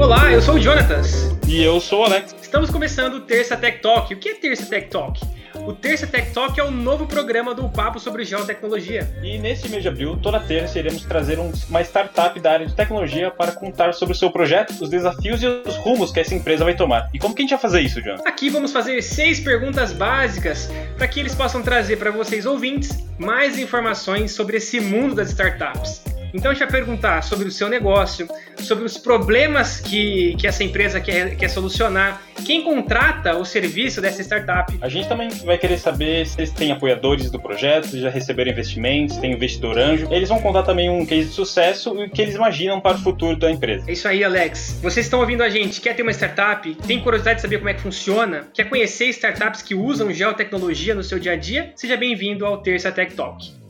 Olá, eu sou o Jonatas. E eu sou o Alex. Estamos começando o Terça Tech Talk. O que é Terça Tech Talk? O Terça Tech Talk é o novo programa do Papo sobre Geotecnologia. E neste mês de abril, toda terça, iremos trazer uma startup da área de tecnologia para contar sobre o seu projeto, os desafios e os rumos que essa empresa vai tomar. E como que a gente vai fazer isso, John? Aqui vamos fazer seis perguntas básicas para que eles possam trazer para vocês ouvintes mais informações sobre esse mundo das startups. Então a gente vai perguntar sobre o seu negócio, sobre os problemas que, que essa empresa quer, quer solucionar, quem contrata o serviço dessa startup. A gente também vai querer saber se eles têm apoiadores do projeto, se já receberam investimentos, se tem investidor anjo. Eles vão contar também um case de sucesso e o que eles imaginam para o futuro da empresa. É isso aí, Alex. Vocês estão ouvindo a gente, quer ter uma startup, tem curiosidade de saber como é que funciona, quer conhecer startups que usam geotecnologia no seu dia a dia? Seja bem-vindo ao Terça Tech Talk.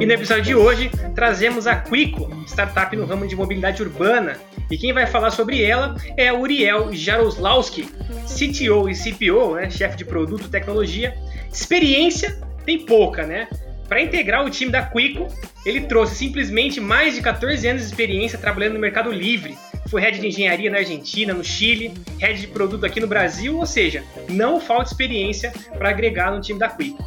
E no episódio de hoje trazemos a Quico, startup no ramo de mobilidade urbana. E quem vai falar sobre ela é Uriel Jaroslawski, CTO e CPO, né, chefe de produto e tecnologia. Experiência tem pouca, né? Para integrar o time da Quico, ele trouxe simplesmente mais de 14 anos de experiência trabalhando no mercado livre. Foi head de engenharia na Argentina, no Chile, head de produto aqui no Brasil, ou seja, não falta experiência para agregar no time da Quico.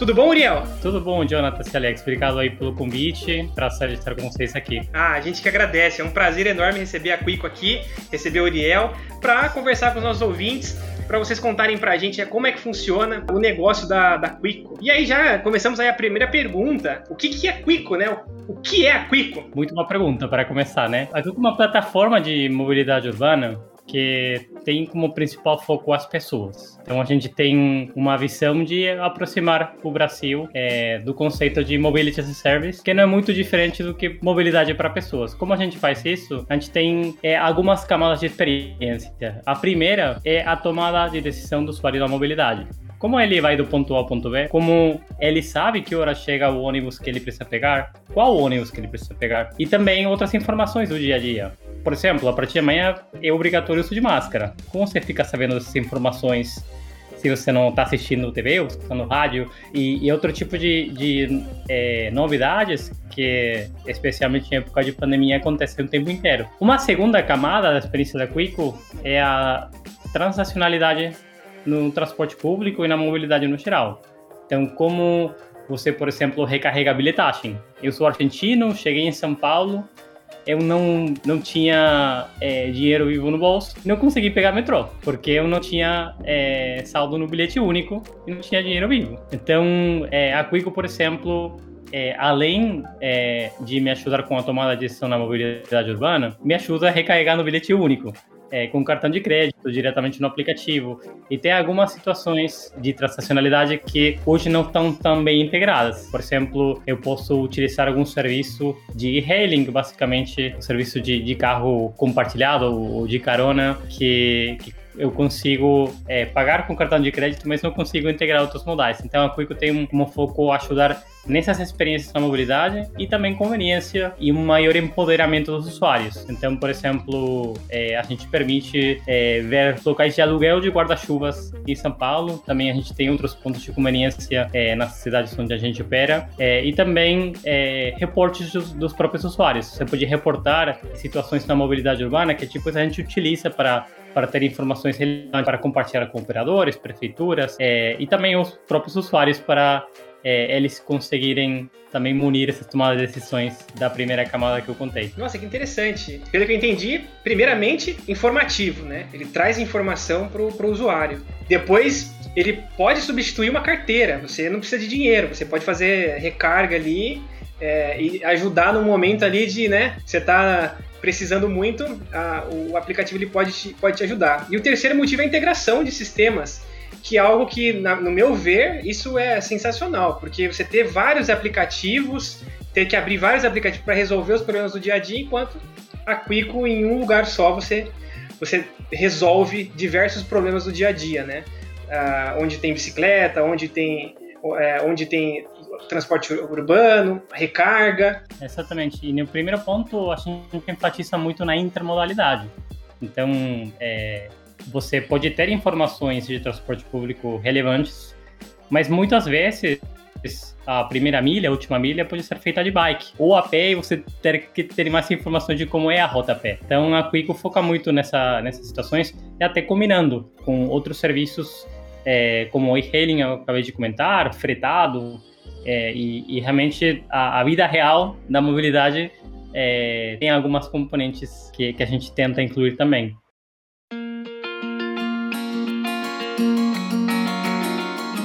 Tudo bom, Uriel? Tudo bom, Jonathan e Alex. Obrigado aí pelo convite. Prazer estar com vocês aqui. Ah, a gente que agradece. É um prazer enorme receber a Quico aqui, receber o Uriel, para conversar com os nossos ouvintes, para vocês contarem para a gente como é que funciona o negócio da, da Quico. E aí já começamos aí a primeira pergunta. O que, que é Quico, né? O que é a Quico? Muito uma pergunta para começar, né? A Quico é uma plataforma de mobilidade urbana que tem como principal foco as pessoas. Então a gente tem uma visão de aproximar o Brasil é, do conceito de mobility as a service, que não é muito diferente do que mobilidade para pessoas. Como a gente faz isso? A gente tem é, algumas camadas de experiência. A primeira é a tomada de decisão do usuário da mobilidade. Como ele vai do ponto A ao ponto B, como ele sabe que hora chega o ônibus que ele precisa pegar, qual ônibus que ele precisa pegar, e também outras informações do dia a dia. Por exemplo, a partir de amanhã é obrigatório o uso de máscara. Como você fica sabendo dessas informações se você não está assistindo TV ou escutando rádio e, e, outro tipo de, de é, novidades que, especialmente em época de pandemia, acontecem o tempo inteiro. Uma segunda camada da experiência da Quico é a transacionalidade no transporte público e na mobilidade no geral. Então, como você, por exemplo, recarrega a bilhetagem. Eu sou argentino, cheguei em São Paulo, eu não, não tinha é, dinheiro vivo no bolso, não consegui pegar metrô, porque eu não tinha é, saldo no bilhete único e não tinha dinheiro vivo. Então, é, a Quico, por exemplo, é, além é, de me ajudar com a tomada de decisão na mobilidade urbana, me ajuda a recarregar no bilhete único é, com cartão de crédito diretamente no aplicativo. E tem algumas situações de transacionalidade que hoje não estão tão bem integradas. Por exemplo, eu posso utilizar algum serviço de e-hailing, basicamente, um serviço de, de carro compartilhado ou de carona, que, que eu consigo é, pagar com cartão de crédito, mas não consigo integrar outros modais. Então a Quico tem como foco ajudar nessas experiências na mobilidade e também conveniência e um maior empoderamento dos usuários. Então, por exemplo, é, a gente permite é, ver locais de aluguel de guarda-chuvas em São Paulo. Também a gente tem outros pontos de conveniência é, nas cidades onde a gente opera é, e também é, reportes dos, dos, próprios usuários. Você pode reportar situações na mobilidade urbana que tipo a gente utiliza para para ter informações relevantes para compartilhar com operadores, prefeituras é, e também os próprios usuários para é, eles conseguirem também munir essas tomadas de decisões da primeira camada que eu contei. Nossa, que interessante. Pelo que eu entendi, primeiramente, informativo, né? Ele traz informação para o usuário. Depois, ele pode substituir uma carteira. Você não precisa de dinheiro, você pode fazer recarga ali é, e ajudar no momento ali de, né? Você está precisando muito, a, o aplicativo ele pode te, pode te ajudar. E o terceiro motivo é a integração de sistemas, que é algo que, na, no meu ver, isso é sensacional, porque você ter vários aplicativos, ter que abrir vários aplicativos para resolver os problemas do dia a dia, enquanto a Quico, em um lugar só, você, você resolve diversos problemas do dia a dia, né? Ah, onde tem bicicleta, onde tem, é, onde tem transporte urbano, recarga. Exatamente. E no primeiro ponto, a gente enfatiza muito na intermodalidade. Então, é, você pode ter informações de transporte público relevantes, mas muitas vezes a primeira milha, a última milha pode ser feita de bike ou a pé e você ter que ter mais informações de como é a rota a pé. Então a Quico foca muito nessa, nessas situações e até combinando com outros serviços é, como o e-hailing, eu acabei de comentar, fretado, é, e, e, realmente a, a, vida real da mobilidade é, tem algumas componentes que, que a gente tenta incluir também.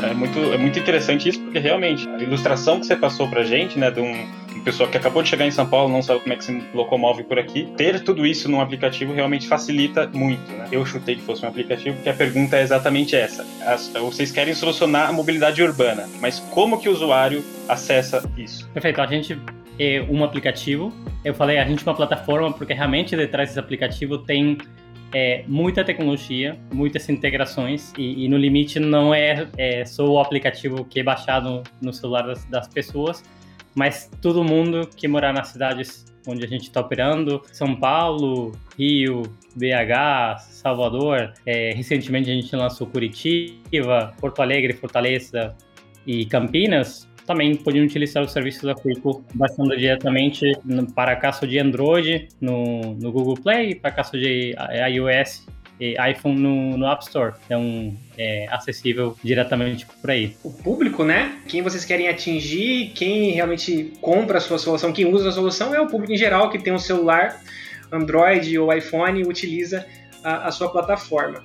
É muito, é muito interessante isso, porque realmente a ilustração que você passou pra gente, né, de um, pessoa que acabou de chegar em São Paulo, não sabe como é que se locomove por aqui, ter tudo isso num aplicativo realmente facilita muito, né? Eu chutei que fosse um aplicativo, porque a pergunta é exatamente essa. As, vocês querem solucionar a mobilidade urbana, mas como que o usuário acessa isso? Perfeito, a gente é um aplicativo. Eu falei a gente é uma plataforma porque realmente detrás desse aplicativo tem é, muita tecnologia, muitas integrações e, e no limite não é, é, só o aplicativo que é baixado no celular das, das pessoas, mas todo mundo que morar nas cidades onde a gente está operando, São Paulo, Rio, BH, Salvador, é, recentemente a gente lançou Curitiba, Porto Alegre, Fortaleza e Campinas, também podiam utilizar os serviços da Quico baixando diretamente para caso de Android no, no Google Play, para caso de iOS. e iPhone no, no App Store. Então, é acessível diretamente por aí. O público, né? Quem vocês querem atingir, quem realmente compra a sua solução, quem usa a solução é o público em geral que tem um celular Android ou iPhone e utiliza a, a sua plataforma.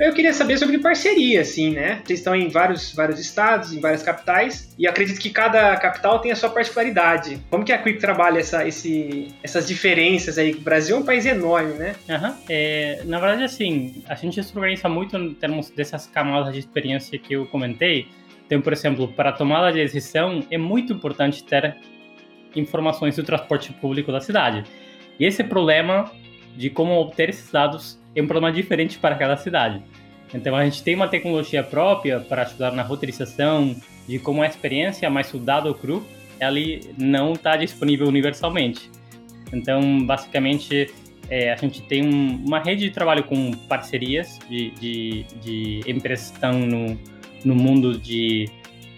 Eu queria saber sobre parceria, assim, né? Vocês estão em vários, vários estados, em várias capitais, e acredito que cada capital tem a sua particularidade. Como que a Quick trabalha essa, esse, essas diferenças aí? O Brasil é um país enorme, né? Uhum. É, na verdade, assim, a gente se organiza muito em termos dessas camadas de experiência que eu comentei. Então, por exemplo, para tomada de decisão, é muito importante ter informações do transporte público da cidade. E esse problema de como obter esses dados é um problema diferente para cada cidade. Então a gente tem uma tecnologia própria para ajudar na roteirização de como a experiência, mas o dado cru ele não está disponível universalmente. Então basicamente é, a gente tem um, uma rede de trabalho com parcerias de, de, de empresas que estão no, no mundo de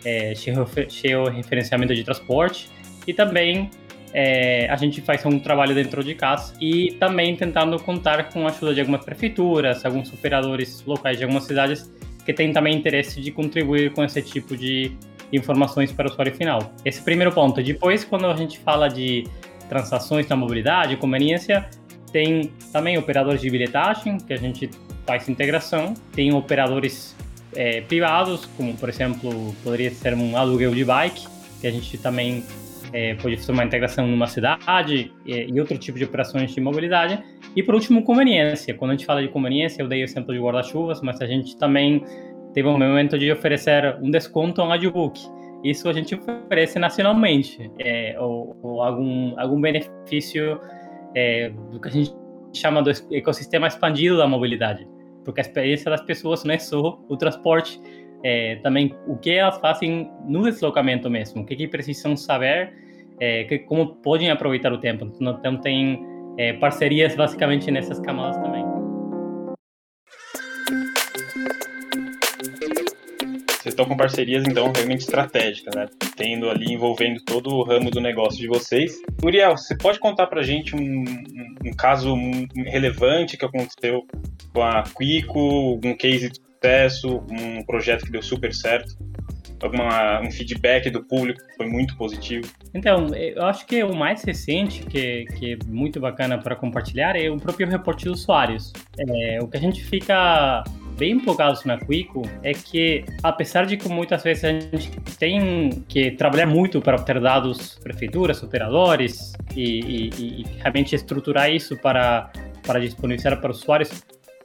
é, georreferenciamento de transporte e também é, a gente faz um trabalho dentro de casa e também tentando contar com a ajuda de algumas prefeituras, alguns operadores locais de algumas cidades que têm também interesse de contribuir com esse tipo de informações para o usuário final. Esse primeiro ponto. Depois, quando a gente fala de transações na mobilidade, conveniência, tem também operadores de bilhetagem, que a gente faz integração, tem operadores é, privados, como por exemplo, poderia ser um aluguel de bike, que a gente também é, pode fazer uma integração numa cidade e, e, outro tipo de operações de mobilidade. E por último, conveniência. Quando a gente fala de conveniência, eu dei o exemplo de guarda-chuvas, mas a gente também teve um momento de oferecer um desconto no audiobook. Isso a gente oferece nacionalmente, é, ou, ou, algum, algum benefício é, do que a gente chama do ecossistema expandido da mobilidade. Porque a experiência das pessoas não é só o transporte, é, também o que elas fazem no deslocamento mesmo, o que, que precisam saber, é, que, como podem aproveitar o tempo. Então, tem é, parcerias basicamente nessas camadas também. Vocês estão com parcerias, então, realmente estratégicas, né? Tendo ali, envolvendo todo o ramo do negócio de vocês. Uriel, você pode contar pra gente um, um, um caso relevante que aconteceu com a Quico, um case sucesso, um projeto que deu super certo? Alguma, um feedback do público foi muito positivo? Então, eu acho que o mais recente, que, que é muito bacana para compartilhar, é o próprio reporte dos usuários. É, o que a gente fica bem empolgados na Quico é que, apesar de que muitas vezes a gente tem que trabalhar muito para obter dados prefeituras, operadores e, e, e realmente estruturar isso para, para disponibilizar para os usuários,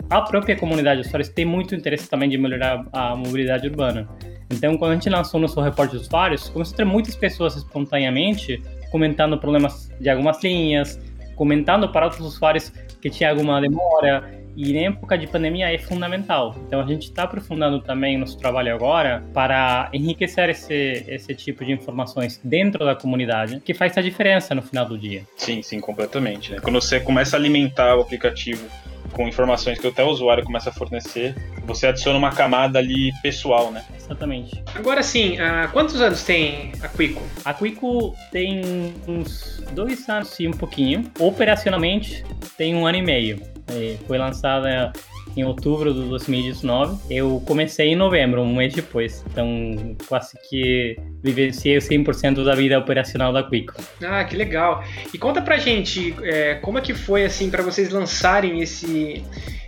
a própria comunidade de usuários tem muito interesse também de melhorar a mobilidade urbana. Então, quando a gente lançou nosso reporte de usuários, começou a ter muitas pessoas espontaneamente comentando problemas de algumas linhas, comentando para outros usuários que tinha alguma demora, e em época de pandemia é fundamental. Então a gente está aprofundando também nosso trabalho agora para enriquecer esse, esse tipo de informações dentro da comunidade, que faz a diferença no final do dia. Sim, sim, completamente. Né? Quando você começa a alimentar o aplicativo com informações que até o usuário começa a fornecer, você adiciona uma camada ali pessoal, né? Exatamente. Agora sim, há quantos anos tem a Quico? A Quico tem uns dois anos e um pouquinho. Operacionalmente tem um ano e meio. É, foi lançada em outubro de 2019. Eu comecei em novembro, um mês depois. Então, quase que vivenciei 100% da vida operacional da Quico. Ah, que legal. E conta pra gente, é, como é que foi, assim, para vocês lançarem esse,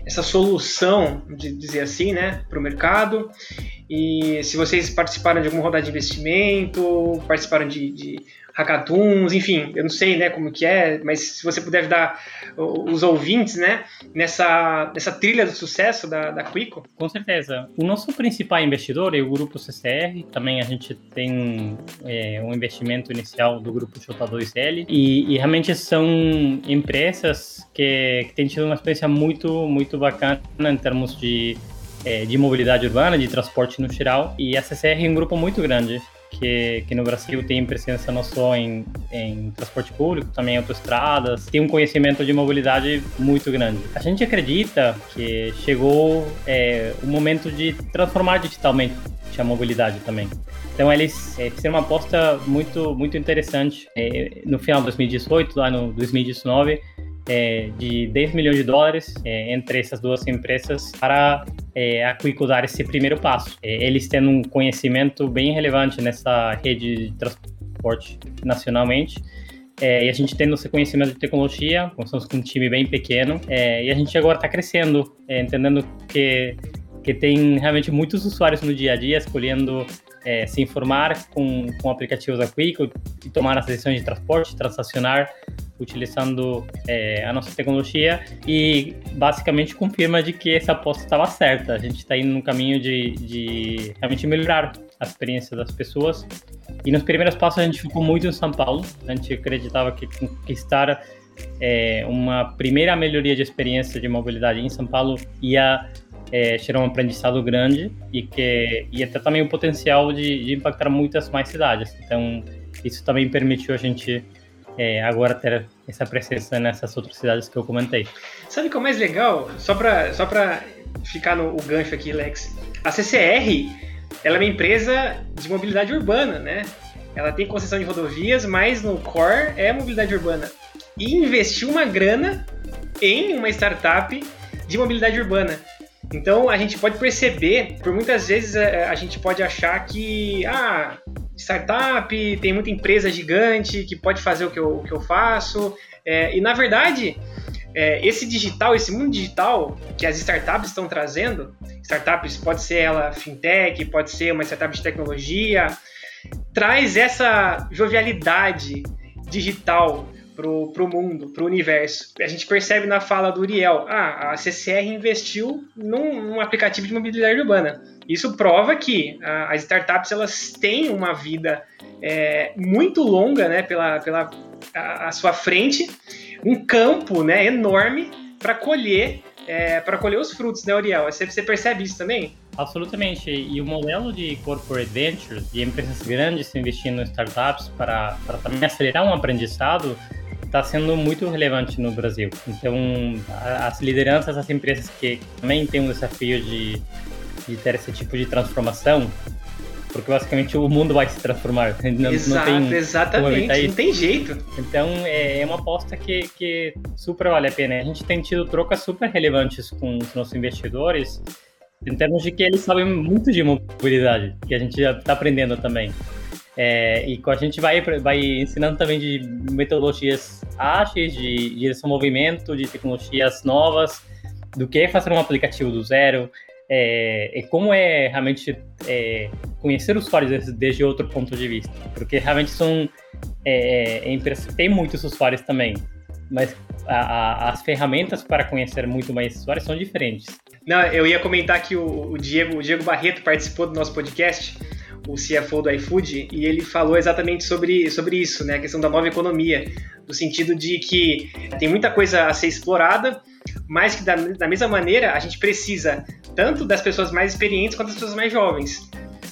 essa solução, de dizer assim, né, para o mercado? E se vocês participaram de alguma rodada de investimento, participaram de, de hackathons, enfim, eu não sei, né, como que é, mas se você puder dar os ouvintes, né, nessa, nessa trilha do sucesso da, da Quico. Com certeza. O nosso principal investidor é o Grupo CCR, também a gente tem é, um investimento inicial do Grupo J2L, e, e realmente são empresas que, que têm tido uma experiência muito, muito bacana em termos de é, de mobilidade urbana, de transporte no geral, e a CCR é um grupo muito grande que, que no Brasil tem presença não só em, em transporte público, também em autoestradas, tem um conhecimento de mobilidade muito grande. A gente acredita que chegou é, o momento de transformar digitalmente a mobilidade também. Então eles é, fizeram uma aposta muito muito interessante é, no final de 2018, lá no 2019, é, de 10 milhões de dólares é, entre essas duas empresas para é, a dar esse primeiro passo. É, eles tendo um conhecimento bem relevante nessa rede de transporte nacionalmente. É, e a gente tendo esse conhecimento de tecnologia, começamos com um time bem pequeno, é, e a gente agora está crescendo, é, entendendo que, que tem realmente muitos usuários no dia a dia escolhendo é, se informar com, com aplicativos da Quico e tomar as decisões de transporte, transacionar utilizando é, a nossa tecnologia e basicamente confirma de que essa aposta estava certa. A gente está indo no caminho de, de realmente melhorar a experiência das pessoas. E nos primeiros passos a gente ficou muito em São Paulo. A gente acreditava que conquistar é, uma primeira melhoria de experiência de mobilidade em São Paulo ia é, um aprendizado grande e que ia ter também o potencial de, de impactar muitas mais cidades. Então, isso também permitiu a gente é, agora ter essa presença nessas outras cidades que eu comentei. Sabe o que é o mais legal? Só para só ficar no gancho aqui, Lex. A CCR ela é uma empresa de mobilidade urbana, né? Ela tem concessão de rodovias, mas no core é mobilidade urbana. E investiu uma grana em uma startup de mobilidade urbana. Então a gente pode perceber, por muitas vezes a, a gente pode achar que ah, startup, tem muita empresa gigante que pode fazer o que eu, o que eu faço. É, e na verdade, é, esse digital, esse mundo digital que as startups estão trazendo, startups pode ser ela fintech, pode ser uma startup de tecnologia, traz essa jovialidade digital pro, pro mundo, pro universo. A gente percebe na fala do Uriel, ah, a CCR investiu num, num aplicativo de mobilidade urbana. Isso prova que a, as startups elas têm uma vida é, muito longa, né, pela, pela a, a sua frente, um campo, né, enorme para colher é, para colher os frutos, né, Uriel? Você, você percebe isso também? Absolutamente. E o modelo de corporate ventures, de empresas grandes investindo em startups para, para também acelerar um aprendizado, está sendo muito relevante no Brasil. Então, as lideranças das empresas que também têm um desafio de, de ter esse tipo de transformação, porque basicamente o mundo vai se transformar. Não, Exato, não tem exatamente, não tem jeito. Então é, é uma aposta que, que super vale a pena. A gente tem tido trocas super relevantes com os nossos investidores, em termos de que eles sabem muito de mobilidade, que a gente já está aprendendo também. É, e a gente vai, vai ensinando também de metodologias ágeis, de direção movimento, de tecnologias novas, do que é fazer um aplicativo do zero, é, como é realmente é, conhecer os usuários desde, desde, outro ponto de vista. Porque realmente são é, é empresas que têm muitos usuários também, mas a, a, as ferramentas para conhecer muito mais usuários são diferentes. Não, eu ia comentar que o, o Diego, o Diego Barreto participou do nosso podcast o CFO do iFood, e ele falou exatamente sobre, sobre isso, né? A questão da nova economia, no sentido de que tem muita coisa a ser explorada, mas que da, da mesma maneira a gente precisa tanto das pessoas mais experientes quanto das pessoas mais jovens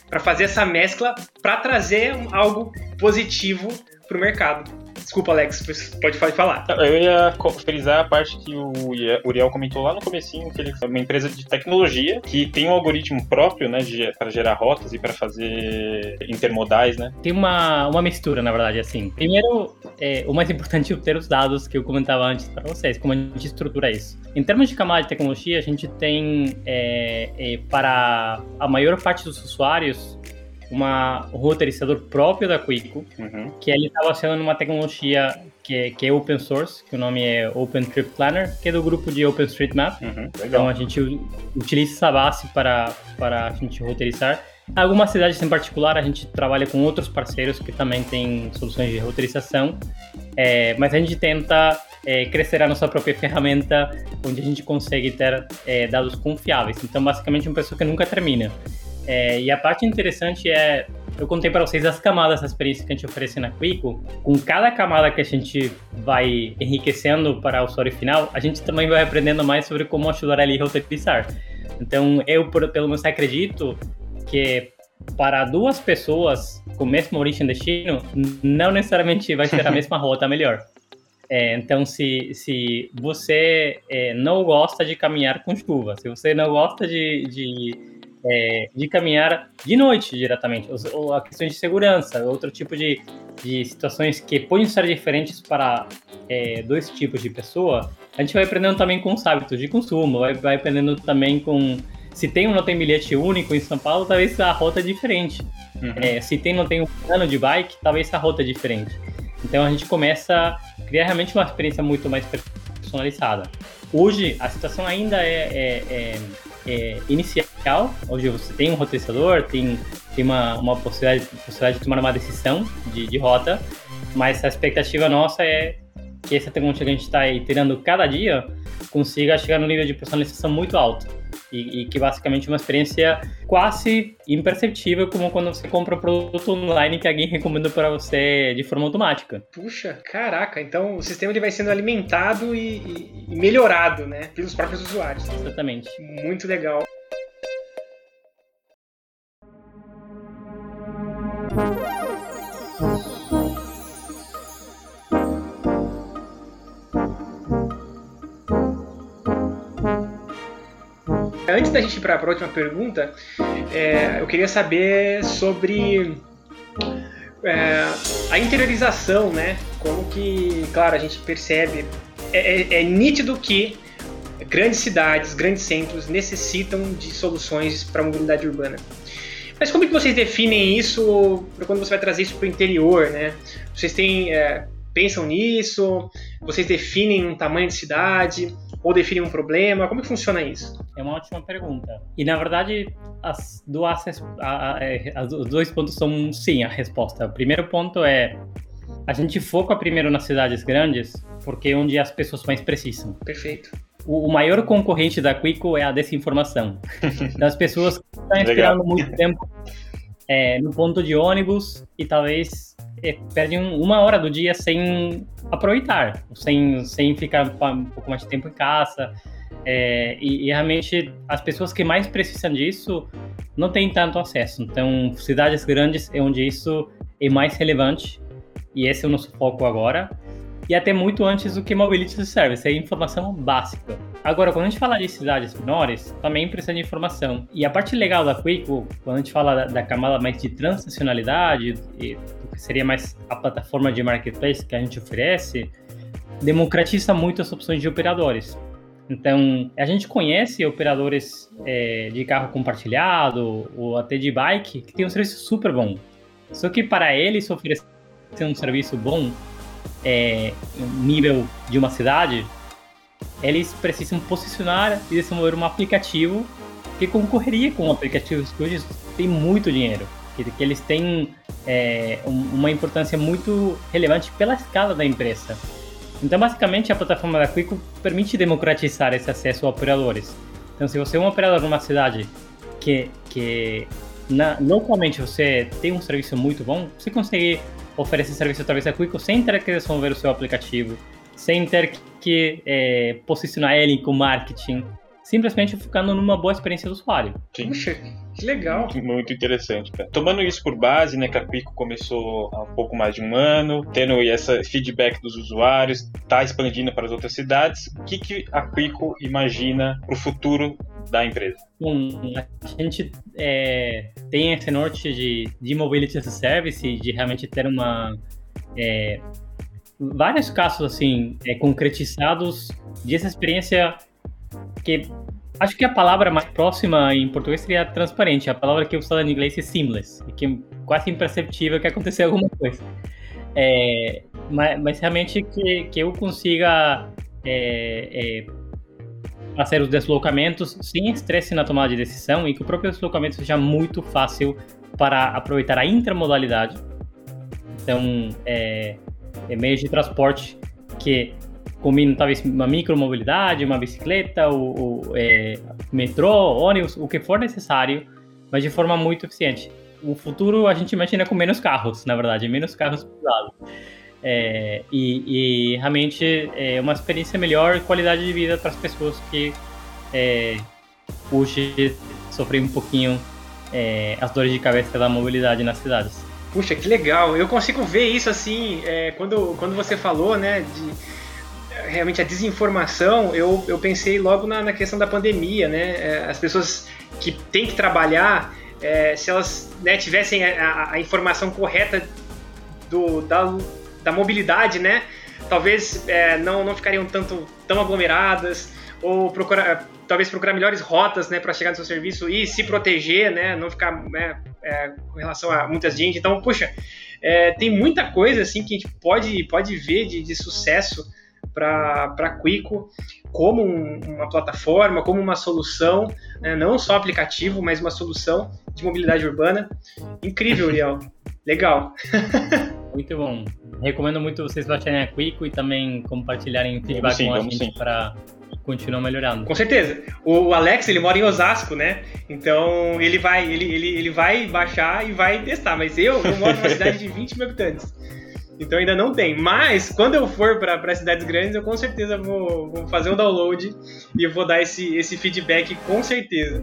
para fazer essa mescla para trazer algo positivo para o mercado. Desculpa, Alex, pode falar. Eu ia frisar a parte que o Uriel comentou lá no comecinho, que ele é uma empresa de tecnologia que tem um algoritmo próprio, né, para gerar rotas e para fazer intermodais, né? Tem uma, uma mistura, na verdade, assim. Primeiro, é, o mais importante é ter os dados que eu comentava antes para vocês, como a gente estrutura isso. Em termos de camada de tecnologia, a gente tem, é, é, para a maior parte dos usuários, uma, um roteirizador próprio da Quico, uhum. que ele estava usando uma tecnologia que, que, é open source, que o nome é OpenTrip Planner, que é do grupo de OpenStreetMap. Uhum, então a gente utiliza essa base para, para a gente roteirizar. Algumas cidades em particular a gente trabalha com outros parceiros que também têm soluções de roteirização, é, mas a gente tenta é, crescer a nossa própria ferramenta, onde a gente consegue ter é, dados confiáveis. Então, basicamente, uma pessoa que nunca termina. É, e a parte interessante é, eu contei para vocês as camadas da experiência que a gente oferece na Quico. Com cada camada que a gente vai enriquecendo para o usuário final, a gente também vai aprendendo mais sobre como ajudar ele a roteirizar. Então, eu, pelo menos, acredito que para duas pessoas com a mesma origem e destino, não necessariamente vai ser a mesma rota melhor. É, então, se, se você é, não gosta de caminhar com chuva, se você não gosta de, de é, de caminhar de noite diretamente, ou, a questão de segurança, outro tipo de, de situações que podem ser diferentes para é, dois tipos de pessoa, a gente vai aprendendo também com os hábitos de consumo, vai, vai aprendendo também com se tem ou não tem bilhete único em São Paulo, talvez a rota é diferente. Uhum. É, se tem ou não tem um plano de bike, talvez a rota é diferente. Então a gente começa a criar realmente uma experiência muito mais personalizada. Hoje a situação ainda é, é, é é, inicial, onde você tem um roteirizador, tem, tem uma, uma possibilidade, possibilidade de tomar uma decisão de, de rota, mas a expectativa nossa é que essa tecnologia que a gente está iterando cada dia consiga chegar no nível de personalização muito alto. E, e, que basicamente é uma experiência quase imperceptível, como quando você compra um produto online que alguém recomenda para você de forma automática. Puxa, caraca, então o sistema ele vai sendo alimentado e, e, e melhorado, né, pelos próprios usuários. Exatamente. Muito legal. Antes da gente ir para a última pergunta, é, eu queria saber sobre é, a interiorização, né? Como que, claro, a gente percebe, é, é, é nítido que grandes cidades, grandes centros necessitam de soluções para a mobilidade urbana. Mas como que vocês definem isso quando você vai trazer isso para o interior, né? Vocês têm, é, pensam nisso? Vocês definem um tamanho de cidade? ou definem um problema? Como que funciona isso? É uma ótima pergunta. E na verdade, as duas, a, a, é, os dois pontos são sim a resposta. O primeiro ponto é a gente foca primeiro nas cidades grandes, porque é onde as pessoas mais precisam. Perfeito. O, o maior concorrente da Quico é a desinformação. das pessoas que estão esperando muito tempo é, no ponto de ônibus e talvez é, perdem uma hora do dia sem aproveitar, sem, sem ficar um pouco mais de tempo em casa. É, e, e, realmente as pessoas que mais precisam disso não têm tanto acesso. Então, cidades grandes é onde isso é mais relevante e esse é o nosso foco agora e até muito antes do que Mobility Service, é informação básica. Agora, quando a gente fala de cidades menores, também precisa de informação. E a parte legal da Quico, quando a gente fala da, da camada mais de transacionalidade, e do que seria mais a plataforma de marketplace que a gente oferece, democratiza muito as opções de operadores. Então, a gente conhece operadores é, de carro compartilhado ou até de bike que tem um serviço super bom. Só que para eles oferecer um serviço bom, é, nível de uma cidade, eles precisam posicionar e desenvolver um aplicativo que concorreria com aplicativos que hoje têm muito dinheiro, que, que eles têm é, uma importância muito relevante pela escala da empresa. Então, basicamente, a plataforma da Quico permite democratizar esse acesso a operadores. Então, se você é um operador numa cidade que, que na, localmente você tem um serviço muito bom, você consegue oferecer serviço através da Quico sem ter que desenvolver o seu aplicativo. sem ter que é, posicionar ele com marketing, simplesmente focando numa boa experiência do usuário. Sim. Puxa, que legal. Muito interessante, cara. Tomando isso por base, né, que a Quico começou há um pouco mais de um ano, tendo esse feedback dos usuários, está expandindo para as outras cidades, o que, que a Quico imagina para o futuro da empresa? Bom, a gente é, tem esse norte de, de mobility as a service, de realmente ter uma... É, vários casos, assim, é, concretizados dessa experiência que acho que a palavra mais próxima em português seria transparente. A palavra que eu usada em inglês é seamless, que é quase imperceptível que aconteceu alguma coisa. É, mas, mas, realmente que, que eu consiga é, é, fazer os deslocamentos sem estresse na tomada de decisão e que o próprio deslocamento seja muito fácil para aproveitar a intermodalidade. Então, é, é meios de transporte que combinam talvez uma micromobilidade, uma bicicleta, o, o é, metrô, ônibus, o que for necessário, mas de forma muito eficiente. O futuro a gente imagina com menos carros, na verdade, menos carros pesados. É, e, e, realmente é uma experiência melhor, qualidade de vida para as pessoas que é, hoje sofrem um pouquinho é, as dores de cabeça da mobilidade nas cidades. Puxa, que legal! Eu consigo ver isso assim, é, quando, quando você falou, né, de realmente a desinformação, eu, eu pensei logo na, na questão da pandemia, né? É, as pessoas que têm que trabalhar, é, se elas né, tivessem a, a, informação correta do, da, da mobilidade, né? Talvez é, não, não ficariam tanto tão aglomeradas ou procurar talvez procurar melhores rotas né, para chegar no seu serviço e se proteger, né, não ficar né, é, com relação a muita gente. Então, puxa, é, tem muita coisa assim que a gente pode, pode ver de, de sucesso para Quico como um, uma plataforma, como uma solução, né, não só aplicativo, mas uma solução de mobilidade urbana. Incrível, Uriel. Legal. muito bom. Recomendo muito vocês baixarem a Quico e também compartilharem feedback sim, com a gente para continua melhorando. Com certeza. O Alex, ele mora em Osasco, né? Então ele vai, ele, ele, ele vai baixar e vai testar. Mas eu, eu moro numa cidade de 20 mil habitantes. Então ainda não tem. Mas quando eu for para cidades grandes, eu com certeza vou, vou fazer um download e vou dar esse, esse feedback com certeza.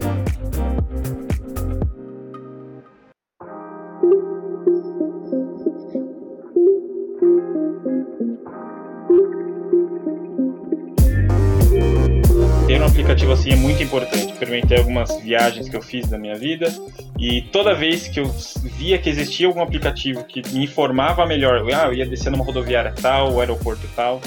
Aplicativo assim é muito importante. Experimentei algumas viagens que eu fiz na minha vida e toda vez que eu via que existia algum aplicativo que me informava melhor, ah, eu ia descer numa rodoviária tal, aeroporto tal,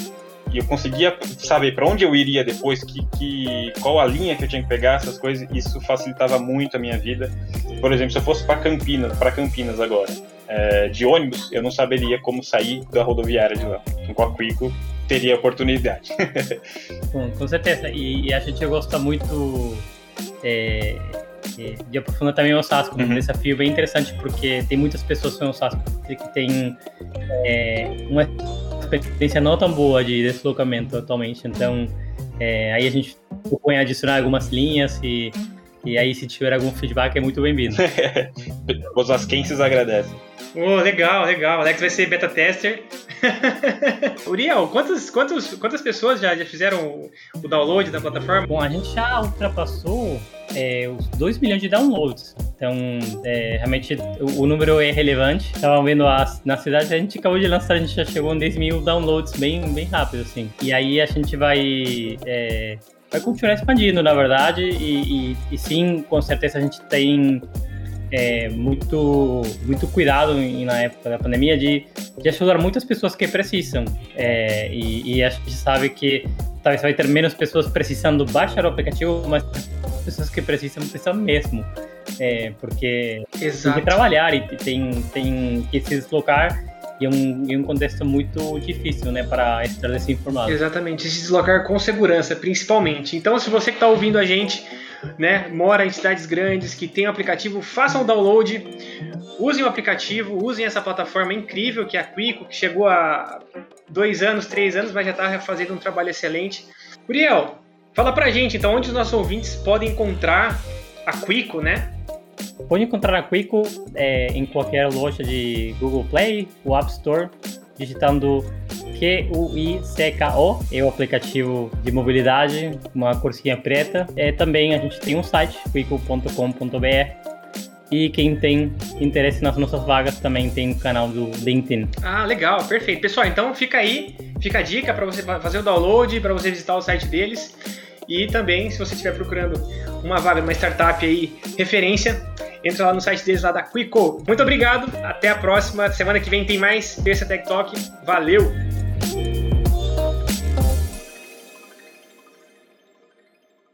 e eu conseguia saber para onde eu iria depois, que, que, qual a linha que eu tinha que pegar, essas coisas, isso facilitava muito a minha vida. Por exemplo, se eu fosse para Campinas, para Campinas agora, é, de ônibus, eu não saberia como sair da rodoviária de lá. Com a Quico, teria oportunidade. com, com certeza. E, e, a gente gosta muito é, é, de aprofundar também o Osasco, uhum. um desafio bem interessante, porque tem muitas pessoas no Osasco que têm é, uma experiência não tão boa de deslocamento atualmente. Então, é, aí a gente propõe adicionar algumas linhas e, e aí se tiver algum feedback é muito bem-vindo. Os asquenses agradecem. Oh, legal, legal. Alex vai ser beta tester. Uriel, quantas, quantas, quantas pessoas já, já fizeram o download da plataforma? Bom, a gente já ultrapassou é, os 2 milhões de downloads. Então, é, realmente, o, o, número é relevante. Estava vendo a, na cidade, a gente acabou de lançar, a gente já chegou em 10 mil downloads bem, bem rápido, assim. E aí a gente vai... É, vai continuar expandindo, na verdade, e, e, e sim, com certeza a gente tem é, muito, muito cuidado na época da pandemia de, de ajudar muitas pessoas que precisam. É, e, e, a gente sabe que talvez vai ter menos pessoas precisando baixar o aplicativo, mas pessoas que precisam, precisam mesmo. É, porque Exato. tem que trabalhar e tem, tem que se deslocar e é um, em um contexto muito difícil, né, para estar desinformado. Exatamente, se deslocar com segurança, principalmente. Então, se você que está ouvindo a gente né, mora em cidades grandes, que tem o aplicativo, façam o download, usem o aplicativo, usem essa plataforma incrível que é a Quico, que chegou há dois anos, três anos, mas já está fazendo um trabalho excelente. Uriel, fala pra gente então onde os nossos ouvintes podem encontrar a Quico, né? Pode encontrar a Quico é, em qualquer loja de Google Play ou App Store, digitando Q-U-I-C-K-O, é o aplicativo de mobilidade, uma corzinha preta. É, também a gente tem um site, quico.com.br, e quem tem interesse nas nossas vagas também tem o um canal do LinkedIn. Ah, legal, perfeito. Pessoal, então fica aí, fica a dica para você fazer o download, para você visitar o site deles. E também, se você estiver procurando uma vaga numa startup aí, referência, entra lá no site deles lá da Quico. Muito obrigado, até a próxima. Semana que vem tem mais Terça Tech Talk. Valeu!